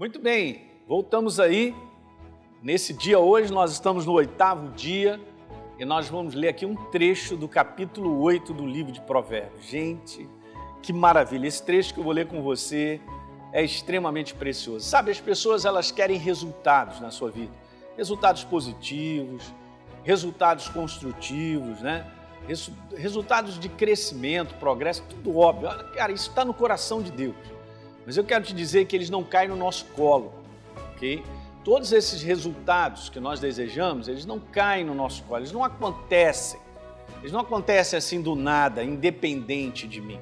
Muito bem, voltamos aí. Nesse dia hoje, nós estamos no oitavo dia e nós vamos ler aqui um trecho do capítulo 8 do livro de Provérbios. Gente, que maravilha! Esse trecho que eu vou ler com você é extremamente precioso. Sabe, as pessoas elas querem resultados na sua vida, resultados positivos, resultados construtivos, né? Resultados de crescimento, progresso, tudo óbvio. Cara, isso está no coração de Deus. Mas eu quero te dizer que eles não caem no nosso colo, ok? Todos esses resultados que nós desejamos, eles não caem no nosso colo, eles não acontecem. Eles não acontecem assim do nada, independente de mim.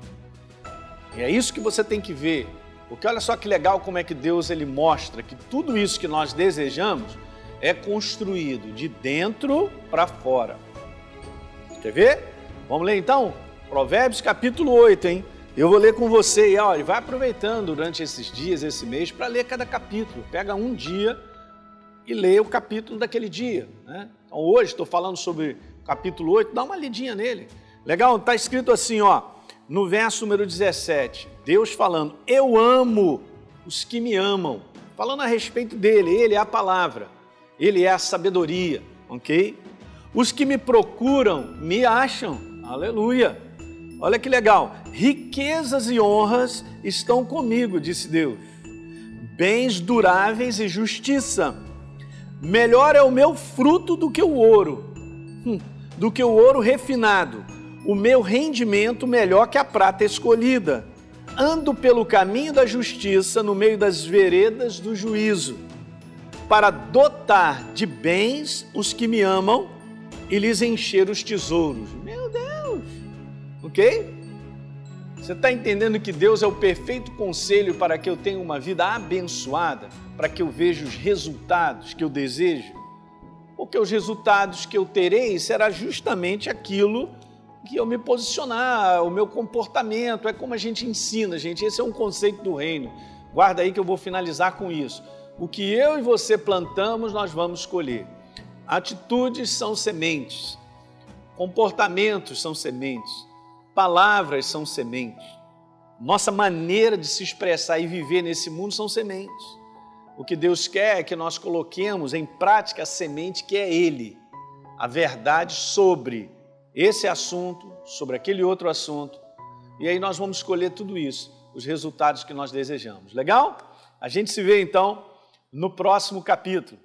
E é isso que você tem que ver. Porque olha só que legal como é que Deus ele mostra que tudo isso que nós desejamos é construído de dentro para fora. Quer ver? Vamos ler então? Provérbios capítulo 8, hein? Eu vou ler com você e olha, vai aproveitando durante esses dias, esse mês, para ler cada capítulo. Pega um dia e lê o capítulo daquele dia. Né? Então hoje estou falando sobre capítulo 8, dá uma lidinha nele. Legal? Está escrito assim, ó, no verso número 17, Deus falando, eu amo os que me amam. Falando a respeito dele, ele é a palavra, ele é a sabedoria, ok? Os que me procuram me acham, aleluia. Olha que legal. Riquezas e honras estão comigo, disse Deus. Bens duráveis e justiça. Melhor é o meu fruto do que o ouro, hum, do que o ouro refinado. O meu rendimento melhor que a prata escolhida. Ando pelo caminho da justiça no meio das veredas do juízo, para dotar de bens os que me amam e lhes encher os tesouros. Ok? Você está entendendo que Deus é o perfeito conselho para que eu tenha uma vida abençoada, para que eu veja os resultados que eu desejo? Porque os resultados que eu terei será justamente aquilo que eu me posicionar, o meu comportamento, é como a gente ensina, gente. Esse é um conceito do reino. Guarda aí que eu vou finalizar com isso. O que eu e você plantamos, nós vamos colher. Atitudes são sementes, comportamentos são sementes. Palavras são sementes. Nossa maneira de se expressar e viver nesse mundo são sementes. O que Deus quer é que nós coloquemos em prática a semente que é Ele, a verdade sobre esse assunto, sobre aquele outro assunto. E aí nós vamos escolher tudo isso, os resultados que nós desejamos. Legal? A gente se vê então no próximo capítulo.